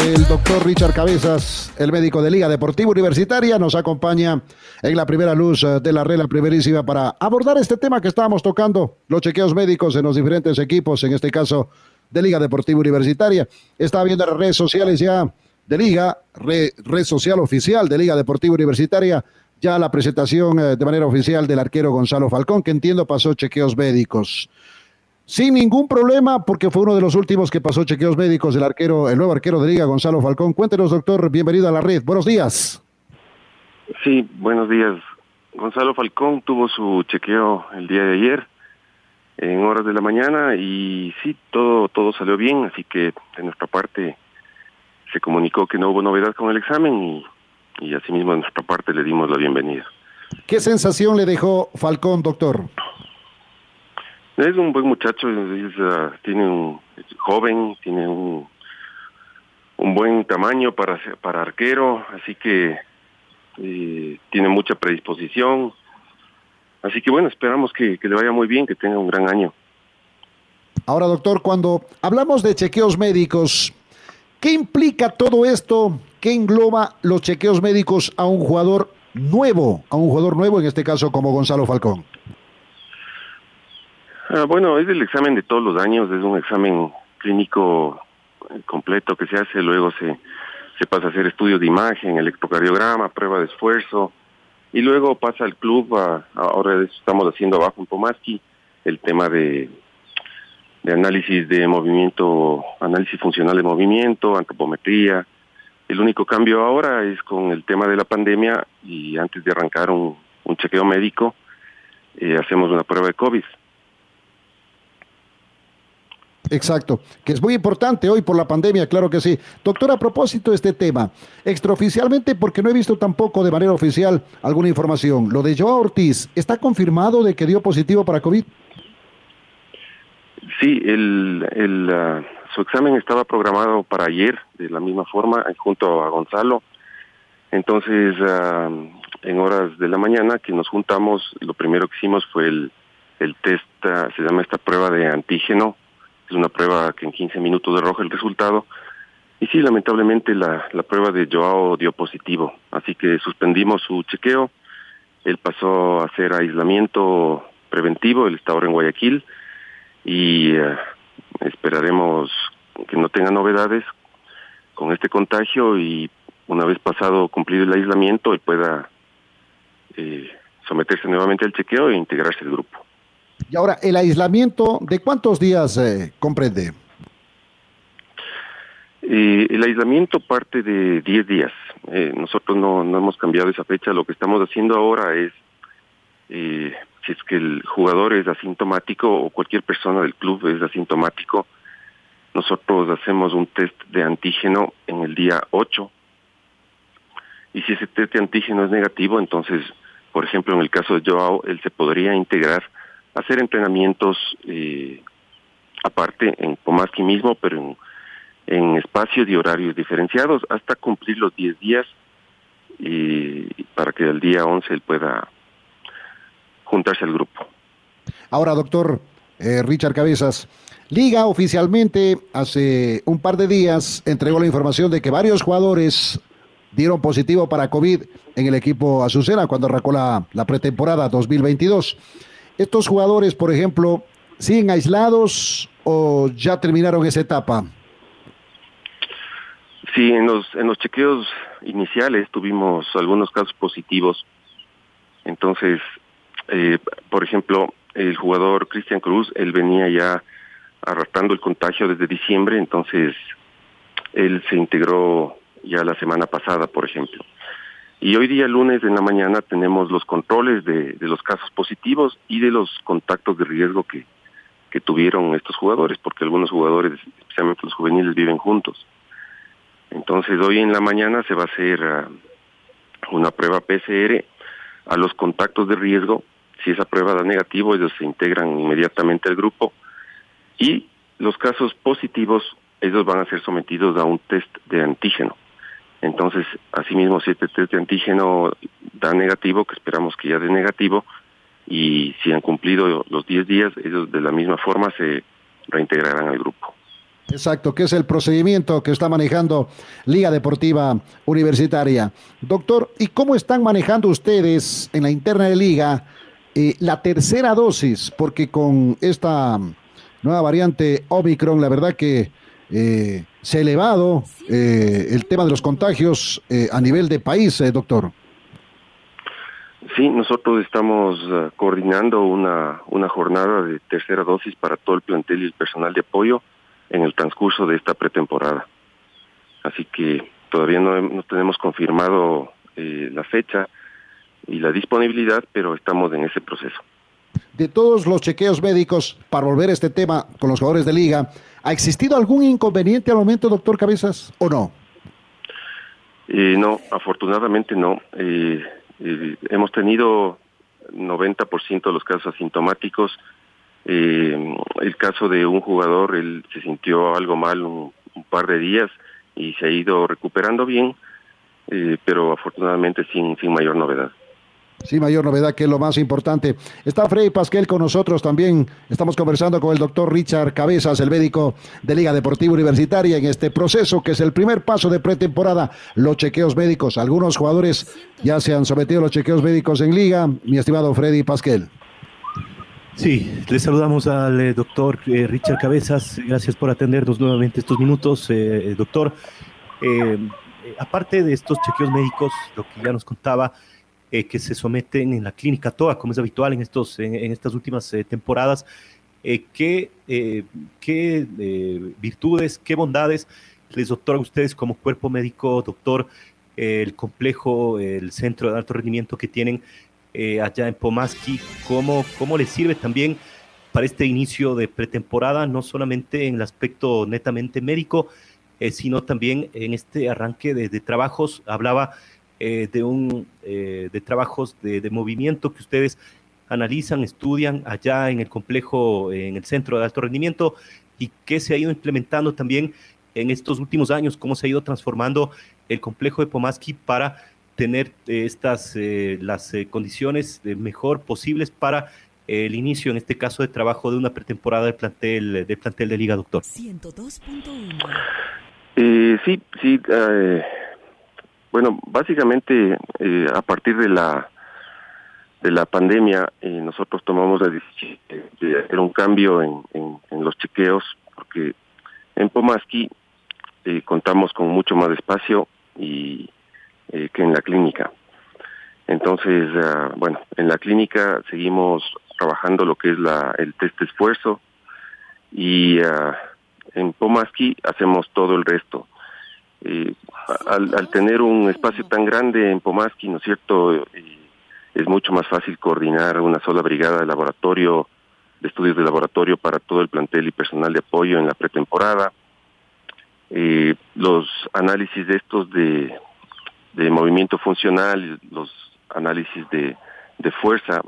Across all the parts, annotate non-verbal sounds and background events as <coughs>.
El doctor Richard Cabezas, el médico de Liga Deportiva Universitaria, nos acompaña en la primera luz eh, de la regla primerísima para abordar este tema que estábamos tocando, los chequeos médicos en los diferentes equipos, en este caso de Liga Deportiva Universitaria. Estaba viendo las redes sociales ya de Liga, red, social oficial de Liga Deportiva Universitaria, ya la presentación eh, de manera oficial del arquero Gonzalo Falcón, que entiendo pasó chequeos médicos sin ningún problema, porque fue uno de los últimos que pasó chequeos médicos el arquero, el nuevo arquero de Liga, Gonzalo Falcón. Cuéntenos, doctor, bienvenido a la red. Buenos días. Sí, buenos días. Gonzalo Falcón tuvo su chequeo el día de ayer, en horas de la mañana, y sí, todo, todo salió bien, así que de nuestra parte se comunicó que no hubo novedad con el examen y, y asimismo de nuestra parte le dimos la bienvenida. ¿Qué sensación le dejó Falcón, doctor? Es un buen muchacho, ah, tiene un joven, tiene un, un buen tamaño para para arquero, así que eh, tiene mucha predisposición. Así que bueno, esperamos que, que le vaya muy bien, que tenga un gran año. Ahora, doctor, cuando hablamos de chequeos médicos, ¿qué implica todo esto? ¿Qué engloba los chequeos médicos a un jugador nuevo, a un jugador nuevo, en este caso como Gonzalo Falcón? Ah, bueno, es el examen de todos los años, es un examen clínico eh, completo que se hace, luego se, pasa a hacer estudios de imagen, electrocardiograma, prueba de esfuerzo, y luego pasa al club, ahora estamos haciendo abajo en Pomaski, el tema de, análisis de movimiento, análisis funcional de movimiento, antropometría. El único cambio ahora es con el tema de la pandemia y antes de arrancar un, un chequeo médico, eh, hacemos una prueba de COVID. Exacto, que es muy importante hoy por la pandemia, claro que sí. Doctor, a propósito de este tema, extraoficialmente, porque no he visto tampoco de manera oficial alguna información, lo de Joao Ortiz, ¿está confirmado de que dio positivo para COVID? Sí, el, el, ah, su examen estaba programado para ayer, de la misma forma, junto a Gonzalo. Entonces, ah, en horas de la mañana que nos juntamos, lo primero que hicimos fue el, el test, ah, se llama esta prueba de antígeno, una prueba que en 15 minutos arroja el resultado. Y sí, lamentablemente la, la prueba de Joao dio positivo, así que suspendimos su chequeo. Él pasó a hacer aislamiento preventivo, él está ahora en Guayaquil y eh, esperaremos que no tenga novedades con este contagio y una vez pasado cumplir el aislamiento él pueda eh, someterse nuevamente al chequeo e integrarse al grupo. Y ahora, ¿el aislamiento de cuántos días eh, comprende? Eh, el aislamiento parte de 10 días. Eh, nosotros no, no hemos cambiado esa fecha. Lo que estamos haciendo ahora es, si es que el jugador es asintomático o cualquier persona del club es asintomático, nosotros hacemos un test de antígeno en el día 8. Y si ese test de antígeno es negativo, entonces, por ejemplo, en el caso de Joao, él se podría integrar hacer entrenamientos eh, aparte en Pomaski mismo, pero en, en, espacios y horarios diferenciados hasta cumplir los 10 días y para que el día 11 él pueda juntarse al grupo. Ahora, doctor eh, Richard Cabezas, Liga oficialmente hace un par de días entregó la información de que varios jugadores dieron positivo para COVID en el equipo Azucena cuando arrancó la, la pretemporada 2022. ¿Estos jugadores, por ejemplo, siguen aislados o ya terminaron esa etapa? Sí, en los, en los chequeos iniciales tuvimos algunos casos positivos. Entonces, eh, por ejemplo, el jugador Cristian Cruz, él venía ya arrastrando el contagio desde diciembre, entonces él se integró ya la semana pasada, por ejemplo. Y hoy día, lunes en la mañana, tenemos los controles de, los casos positivos y de los contactos de riesgo que, que tuvieron estos jugadores, porque algunos jugadores, especialmente los juveniles, viven juntos. Entonces, hoy en la mañana se va a hacer ah, una prueba PCR a los contactos de riesgo. Si esa prueba da negativo, ellos se integran inmediatamente al grupo. Y los casos positivos, ellos van a ser sometidos a un test de antígeno. Entonces, asimismo, si este test de antígeno da negativo, que esperamos que ya dé negativo, y si han cumplido los 10 días, ellos de la misma forma se reintegrarán al grupo. Exacto, que es el procedimiento que está manejando Liga Deportiva Universitaria. Doctor, ¿y cómo están manejando ustedes en la interna de Liga eh, la tercera dosis? Porque con esta nueva variante Omicron, la verdad que eh, se ha elevado eh, el tema de los contagios a nivel de país, doctor. Sí, nosotros estamos coordinando una, una jornada de tercera dosis para todo el plantel y el personal de apoyo en el transcurso de esta pretemporada. Así que todavía no, tenemos confirmado eh, la fecha y la disponibilidad, pero estamos en ese proceso. De todos los chequeos médicos, para volver a este tema con los jugadores de liga, ¿ha existido algún inconveniente al momento, doctor Cabezas, o no? Eh, no, afortunadamente no. Eh, hemos tenido 90% de los casos asintomáticos eh, el caso de un jugador, él se sintió algo mal un, par de días y se ha ido recuperando bien, eh, pero afortunadamente sin, sin mayor novedad. Sin mayor novedad, que es lo más importante. Está Freddy Pasquel con nosotros también. Estamos conversando con el doctor Richard Cabezas, el médico de Liga Deportiva Universitaria, en este proceso que es el primer paso de pretemporada, los chequeos médicos. Algunos jugadores ya se han sometido a los chequeos médicos en Liga. Mi estimado Freddy Pasquel. Sí, le saludamos al eh, doctor eh, Richard Cabezas. Gracias por atendernos nuevamente estos minutos, eh, doctor. aparte de estos chequeos médicos, lo que ya nos contaba, que se someten en la clínica TOA, como es habitual en, estos, en, estas últimas temporadas, ¿qué, qué virtudes, qué bondades les doctora a ustedes como cuerpo médico, doctor, el complejo, el centro de alto rendimiento que tienen eh, allá en Pomaski, ¿cómo, cómo les sirve también para este inicio de pretemporada, no solamente en el aspecto netamente médico, eh, sino también en este arranque de, trabajos. Hablaba eh, de, un, de trabajos de, de, movimiento que ustedes analizan, estudian allá en el complejo, en el centro de alto rendimiento, y que se ha ido implementando también en estos últimos años, cómo se ha ido transformando el complejo de Pomaski para tener eh, estas eh, las eh, condiciones mejor posibles para el inicio, en este caso, de trabajo de una pretemporada de plantel de plantel de Liga Doctor. 102.1. sí, sí. Bueno, básicamente a partir de la de la pandemia nosotros tomamos la decisión de hacer un cambio en, en los chequeos porque en Pomaski contamos con mucho más espacio y eh, que en la clínica. Entonces, ah, bueno, en la clínica seguimos trabajando lo que es la, el test de esfuerzo y uh, en Pomaski hacemos todo el resto. Eh, al, tener un espacio tan grande en Pomaski, ¿no es cierto? Eh, es mucho más fácil coordinar una sola brigada de laboratorio, de estudios de laboratorio para todo el plantel y personal de apoyo en la pretemporada. los análisis de estos de de movimiento funcional, los análisis de, de fuerza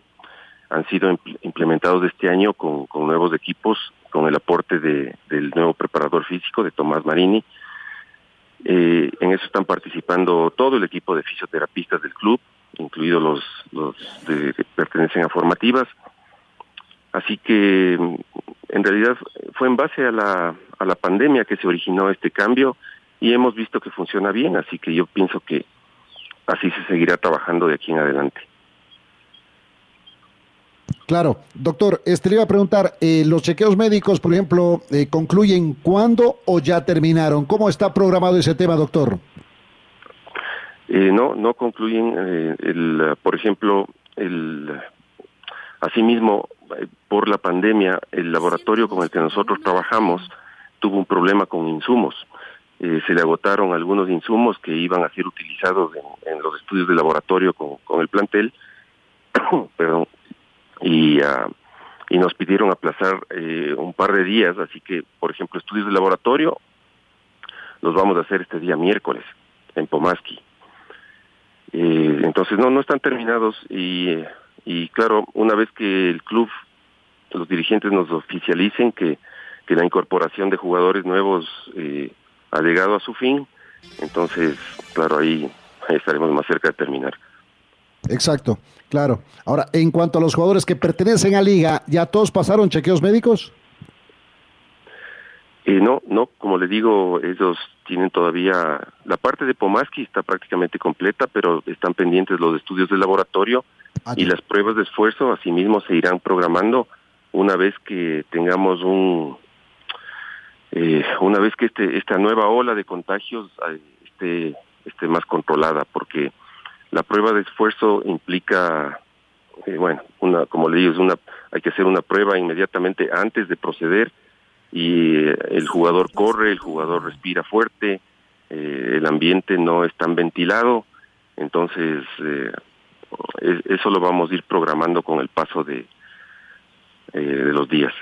han sido implementados este año con, con nuevos equipos, con el aporte de, del nuevo preparador físico de Tomás Marini. Eh, en eso están participando todo el equipo de fisioterapistas del club, incluidos los, los de, que pertenecen a formativas. Así que en realidad fue en base a la, a la pandemia que se originó este cambio y hemos visto que funciona bien, así que yo pienso que así se seguirá trabajando de aquí en adelante. Claro, doctor, este le iba a preguntar, eh, ¿los chequeos médicos, por ejemplo, eh, concluyen cuándo o ya terminaron? ¿Cómo está programado ese tema, doctor? Eh, no, no concluyen. el, por ejemplo, el, asimismo, por la pandemia, el laboratorio con el que nosotros trabajamos tuvo un problema con insumos eh, se le agotaron algunos insumos que iban a ser utilizados en, los estudios de laboratorio con, con el plantel, <coughs> perdón, y, uh, y nos pidieron aplazar eh, un par de días, así que, por ejemplo, estudios de laboratorio los vamos a hacer este día miércoles en Pomaski. Eh, entonces, no, no están terminados y, y claro, una vez que el club, los dirigentes nos oficialicen que, que la incorporación de jugadores nuevos eh, ha llegado a su fin, entonces, claro, ahí, ahí estaremos más cerca de terminar. Exacto, claro. Ahora, en cuanto a los jugadores que pertenecen a liga, ¿ya todos pasaron chequeos médicos? Eh, no, no, como le digo, ellos tienen todavía, la parte de Pomaski está prácticamente completa, pero están pendientes los estudios de laboratorio ah, y las pruebas de esfuerzo, asimismo se irán programando una vez que tengamos un, eh, una vez que este, esta nueva ola de contagios eh, esté, esté más controlada, porque la prueba de esfuerzo implica, eh, bueno, una, como le digo, es una, hay que hacer una prueba inmediatamente antes de proceder y eh, el jugador corre, el jugador respira fuerte, eh, el ambiente no es tan ventilado, entonces eso lo vamos a ir programando con el paso de, de los días.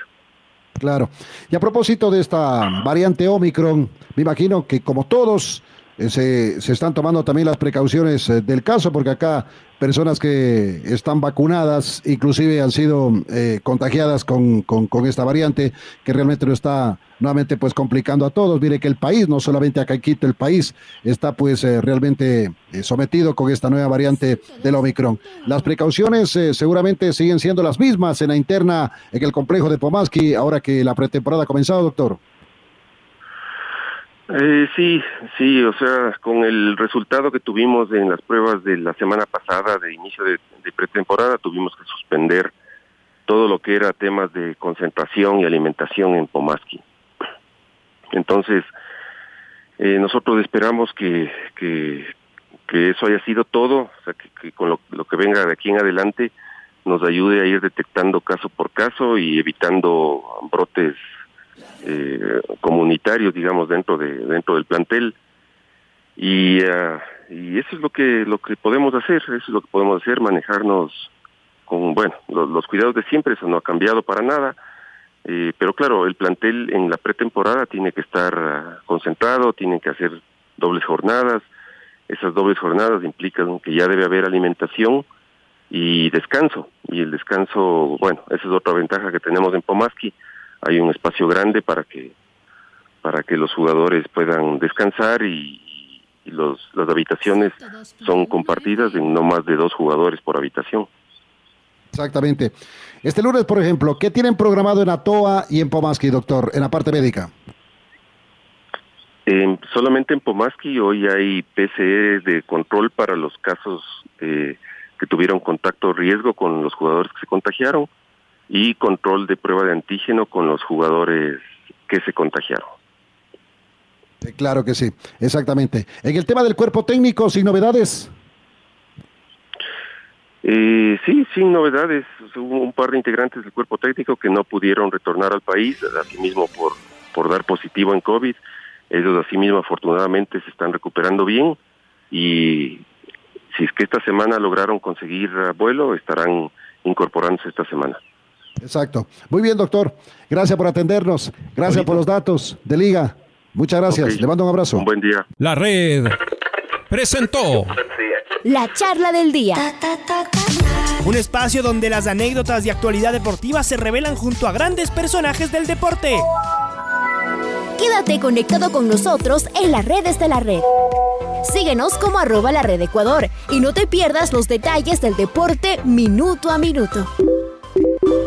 Claro. Y a propósito de esta variante Omicron, me imagino que como todos se, se, están tomando también las precauciones eh, del caso, porque acá personas que están vacunadas, inclusive han sido eh, contagiadas con, con, esta variante, que realmente lo está nuevamente pues complicando a todos. Mire que el país, no solamente acá en Quito, el país está pues realmente sometido con esta nueva variante del Omicron. Las precauciones seguramente siguen siendo las mismas en la interna, en el complejo de Pomaski, ahora que la pretemporada ha comenzado, doctor. Eh, sí, sí, o sea, con el resultado que tuvimos en las pruebas de la semana pasada de inicio de, pretemporada, tuvimos que suspender todo lo que era temas de concentración y alimentación en Pomaski. Entonces, eh, nosotros esperamos que, que, que, eso haya sido todo, o sea, que, con lo, lo, que venga de aquí en adelante nos ayude a ir detectando caso por caso y evitando brotes eh, comunitarios, digamos, dentro de dentro del plantel. Y, uh, y eso es lo que lo que podemos hacer, eso es lo que podemos hacer, manejarnos con bueno los, cuidados de siempre, eso no ha cambiado para nada, eh, pero claro, el plantel en la pretemporada tiene que estar uh, concentrado, tiene que hacer dobles jornadas, esas dobles jornadas implican que ya debe haber alimentación y descanso, y el descanso, bueno, esa es otra ventaja que tenemos en Pomaski, hay un espacio grande para que para que los jugadores puedan descansar y, los, las habitaciones son compartidas en no más de dos jugadores por habitación. Exactamente. Este lunes, por ejemplo, ¿qué tienen programado en Atoa y en Pomaski, doctor, en la parte médica? solamente en Pomaski hoy hay PCE de control para los casos eh, que tuvieron contacto riesgo con los jugadores que se contagiaron y control de prueba de antígeno con los jugadores que se contagiaron. Claro que sí, exactamente. En el tema del cuerpo técnico, sin novedades. Eh, sí, sin novedades. Hubo un par de integrantes del cuerpo técnico que no pudieron retornar al país, asimismo por, por dar positivo en COVID. Ellos asimismo afortunadamente se están recuperando bien y si es que esta semana lograron conseguir vuelo, estarán incorporándose esta semana. Exacto. Muy bien, doctor. Gracias por atendernos. Gracias por los datos de Liga. Muchas gracias. Le mando un abrazo. Un buen día. La red presentó la charla del día. Un espacio donde las anécdotas de actualidad deportiva se revelan junto a grandes personajes del deporte. Quédate conectado con nosotros en las redes de la red. Síguenos como arroba la red Ecuador y no te pierdas los detalles del deporte minuto a minuto.